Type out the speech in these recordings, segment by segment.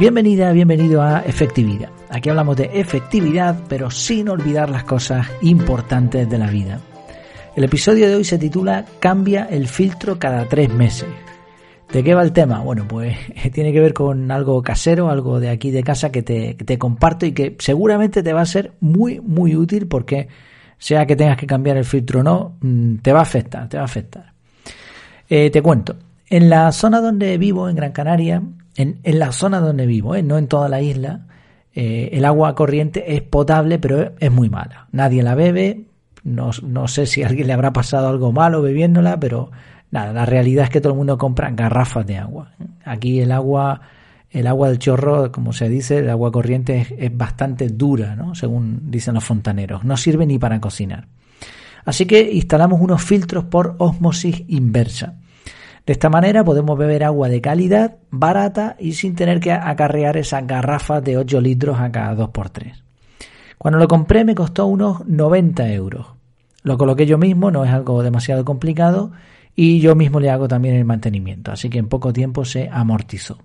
Bienvenida, bienvenido a Efectividad. Aquí hablamos de efectividad, pero sin olvidar las cosas importantes de la vida. El episodio de hoy se titula Cambia el filtro cada tres meses. ¿De qué va el tema? Bueno, pues tiene que ver con algo casero, algo de aquí de casa que te, comparto y que seguramente te va a ser muy, muy útil porque sea que tengas que cambiar el filtro o no, mm, te va a afectar, te va a afectar. Eh, te cuento, en la zona donde vivo, en Gran Canaria, en, la zona donde vivo, ¿eh? no en toda la isla, eh, el agua corriente es potable, pero es muy mala. Nadie la bebe, no, no, sé si a alguien le habrá pasado algo malo bebiéndola, pero nada, la realidad es que todo el mundo compra garrafas de agua. Aquí el agua, el agua del chorro, como se dice, el agua corriente es, es bastante dura, ¿no? según dicen los fontaneros. No sirve ni para cocinar. Así que instalamos unos filtros por osmosis inversa. De esta manera podemos beber agua de calidad, barata y sin tener que acarrear esas garrafas de 8 litros a cada 2x3. Cuando lo compré me costó unos 90 euros. Lo coloqué yo mismo, no es algo demasiado complicado y yo mismo le hago también el mantenimiento, así que en poco tiempo se amortizó.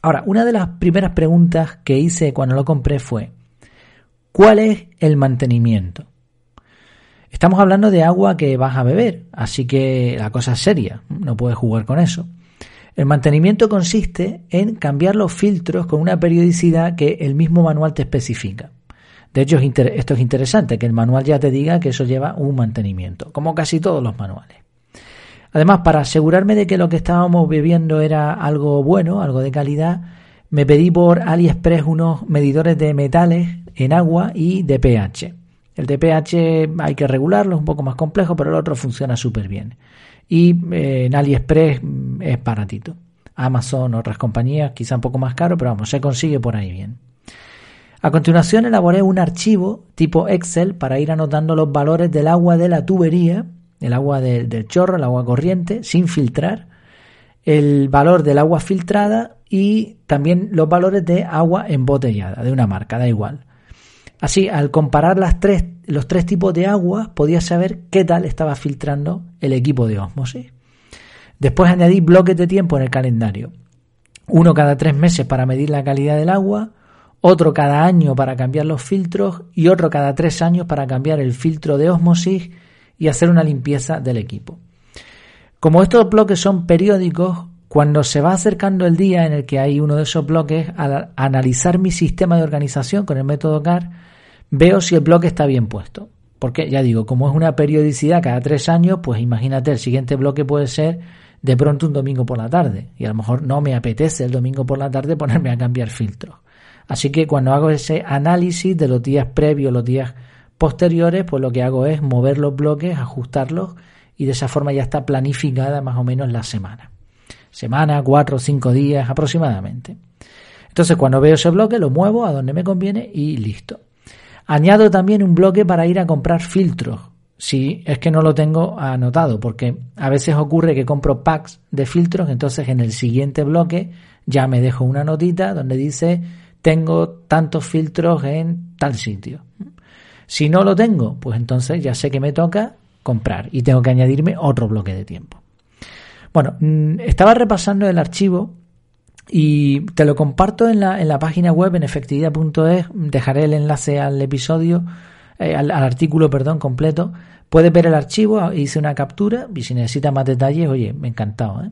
Ahora, una de las primeras preguntas que hice cuando lo compré fue, ¿cuál es el mantenimiento? Estamos hablando de agua que vas a beber, así que la cosa es seria, no puedes jugar con eso. El mantenimiento consiste en cambiar los filtros con una periodicidad que el mismo manual te especifica. De hecho, esto es interesante, que el manual ya te diga que eso lleva un mantenimiento, como casi todos los manuales. Además, para asegurarme de que lo que estábamos bebiendo era algo bueno, algo de calidad, me pedí por AliExpress unos medidores de metales en agua y de pH. El de pH hay que regularlo, es un poco más complejo, pero el otro funciona súper bien. Y eh, en AliExpress mm, es baratito. Amazon, otras compañías, quizá un poco más caro, pero vamos, se consigue por ahí bien. A continuación elaboré un archivo tipo Excel para ir anotando los valores del agua de la tubería, el agua del chorro, el agua corriente, sin filtrar, el valor del agua filtrada y también los valores de agua embotellada, de una marca, da igual. Así, al comparar las tres, los tres tipos de agua, podía saber qué tal estaba filtrando el equipo de osmosis. Después añadí bloques de tiempo en el calendario. Uno cada tres meses para medir la calidad del agua, otro cada año para cambiar los filtros y otro cada tres años para cambiar el filtro de osmosis y hacer una limpieza del equipo. Como estos bloques son periódicos, cuando se va acercando el día en el que hay uno de esos bloques, al analizar mi sistema de organización con el método CAR, veo si el bloque está bien puesto. Porque ya digo, como es una periodicidad cada tres años, pues imagínate, el siguiente bloque puede ser de pronto un domingo por la tarde. Y a lo mejor no me apetece el domingo por la tarde ponerme a cambiar filtros. Así que cuando hago ese análisis de los días previos, los días posteriores, pues lo que hago es mover los bloques, ajustarlos y de esa forma ya está planificada más o menos la semana. Semana, cuatro o cinco días aproximadamente. Entonces cuando veo ese bloque lo muevo a donde me conviene y listo. Añado también un bloque para ir a comprar filtros, si es que no lo tengo anotado, porque a veces ocurre que compro packs de filtros, entonces en el siguiente bloque ya me dejo una notita donde dice tengo tantos filtros en tal sitio. Si no lo tengo, pues entonces ya sé que me toca comprar y tengo que añadirme otro bloque de tiempo. Bueno, mm, estaba repasando el archivo y te lo comparto en la, en la página web en efectividad.es. Dejaré el enlace al episodio, eh, al, artículo, perdón, completo. Puedes ver el archivo, hice una captura y si necesitas más detalles, oye, me encantado. ¿eh?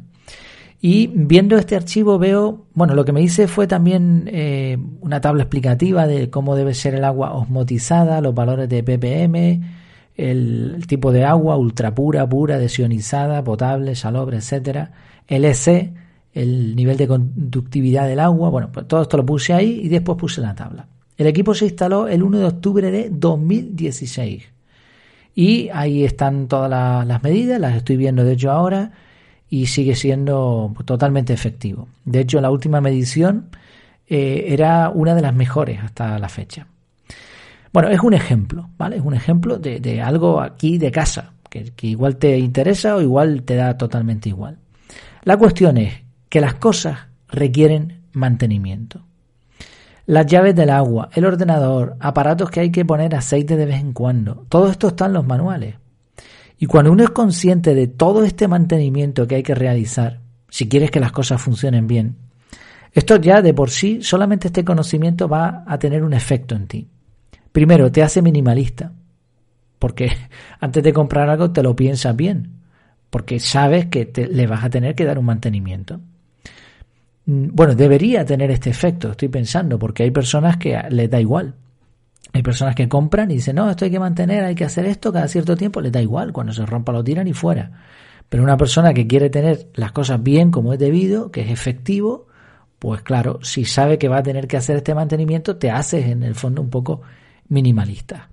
Y viendo este archivo veo, bueno, lo que me hice fue también eh, una tabla explicativa de cómo debe ser el agua osmotizada, los valores de ppm, el, tipo de agua, ultra pura, pura, desionizada, potable, salobre, etcétera, el EC, el nivel de conductividad del agua, bueno, pues todo esto lo puse ahí y después puse la tabla. El equipo se instaló el 1 de octubre de 2016 y ahí están todas las medidas, las estoy viendo de hecho ahora y sigue siendo totalmente efectivo. De hecho, la última medición eh, era una de las mejores hasta la fecha. Bueno, es un ejemplo, ¿vale? Es un ejemplo de, algo aquí de casa, que, que igual te interesa o igual te da totalmente igual. La cuestión es, que las cosas requieren mantenimiento. Las llaves del agua, el ordenador, aparatos que hay que poner aceite de vez en cuando, todo esto está en los manuales. Y cuando uno es consciente de todo este mantenimiento que hay que realizar, si quieres que las cosas funcionen bien, Esto ya de por sí, solamente este conocimiento va a tener un efecto en ti. Primero, te hace minimalista, porque antes de comprar algo te lo piensas bien, porque sabes que le vas a tener que dar un mantenimiento. Mm, bueno, debería tener este efecto, estoy pensando, porque hay personas que les da igual. Hay personas que compran y dicen, no, esto hay que mantener, hay que hacer esto cada cierto tiempo, les da igual, cuando se rompa lo tiran y fuera. Pero una persona que quiere tener las cosas bien como es debido, que es efectivo, pues claro, si sabe que va a tener que hacer este mantenimiento, te haces en el fondo un poco minimalista.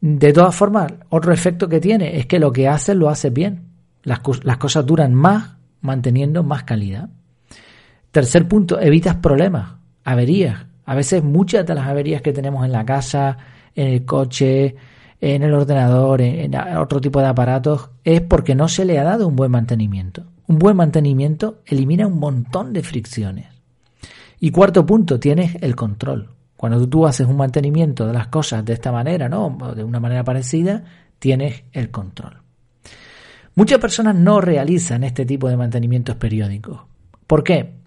De todas formas, otro efecto que tiene es que lo que haces lo haces bien. Las, las cosas duran más manteniendo más calidad. Tercer punto, evitas problemas, averías. A veces muchas de las averías que tenemos en la casa, en el coche, en el ordenador, en, otro tipo de aparatos, es porque no se le ha dado un buen mantenimiento. Un buen mantenimiento elimina un montón de fricciones. Y cuarto punto, tienes el control. Cuando tú haces un mantenimiento de las cosas de esta manera, ¿no? de una manera parecida, tienes el control. Muchas personas no realizan este tipo de mantenimientos periódicos. ¿Por qué?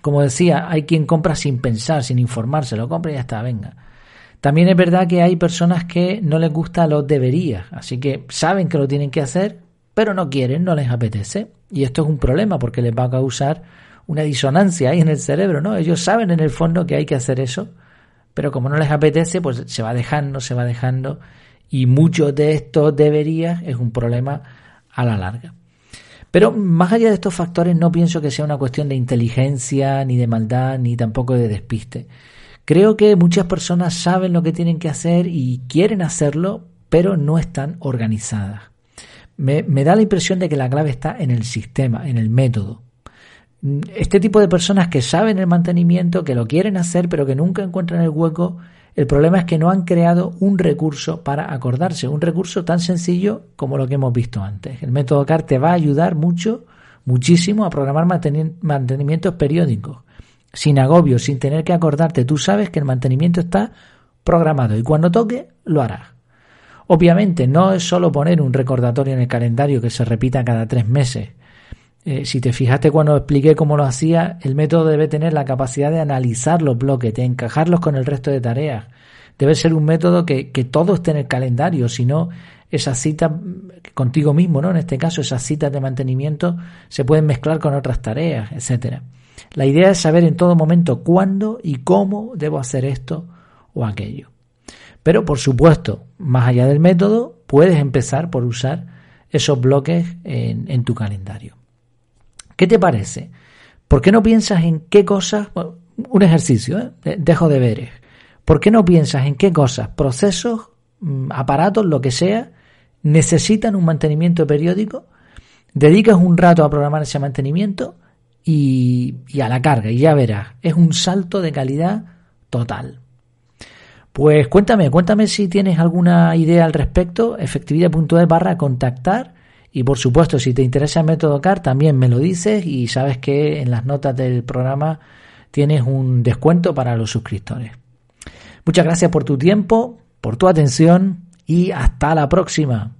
Como decía, hay quien compra sin pensar, sin informarse, lo compra y ya está, venga. También es verdad que hay personas que no les gusta los deberías, así que saben que lo tienen que hacer, pero no quieren, no les apetece. Y esto es un problema porque les va a causar una disonancia ahí en el cerebro, ¿no? Ellos saben en el fondo que hay que hacer eso, pero como no les apetece, pues se va dejando, se va dejando, y muchos de estos deberías es un problema a la larga. Pero más allá de estos factores, no pienso que sea una cuestión de inteligencia, ni de maldad, ni tampoco de despiste. Creo que muchas personas saben lo que tienen que hacer y quieren hacerlo, pero no están organizadas. Me, da la impresión de que la clave está en el sistema, en el método. Este tipo de personas que saben el mantenimiento, que lo quieren hacer, pero que nunca encuentran el hueco, el problema es que no han creado un recurso para acordarse, un recurso tan sencillo como lo que hemos visto antes. El método CAR te va a ayudar mucho, muchísimo a programar mantenimientos periódicos sin agobio, sin tener que acordarte. Tú sabes que el mantenimiento está programado y cuando toque lo harás. Obviamente no es solo poner un recordatorio en el calendario que se repita cada tres meses. Eh, si te fijaste cuando expliqué cómo lo hacía, el método debe tener la capacidad de analizar los bloques, de encajarlos con el resto de tareas. Debe ser un método que, que todo esté en el calendario, si no, esas citas contigo mismo, ¿no? En este caso, esas citas de mantenimiento se pueden mezclar con otras tareas, etcétera. La idea es saber en todo momento cuándo y cómo debo hacer esto o aquello. Pero por supuesto, más allá del método, puedes empezar por usar esos bloques en, tu calendario. ¿Qué te parece? ¿Por qué no piensas en qué cosas, un ejercicio, ¿eh? dejo de ver, ¿por qué no piensas en qué cosas, procesos, mm, aparatos, lo que sea, necesitan un mantenimiento periódico? Dedicas un rato a programar ese mantenimiento y, a la carga, y ya verás, es un salto de calidad total. Pues cuéntame, cuéntame si tienes alguna idea al respecto, efectividad.es barra contactar y por supuesto si te interesa el método CAR también me lo dices y sabes que en las notas del programa tienes un descuento para los suscriptores. Muchas gracias por tu tiempo, por tu atención y hasta la próxima.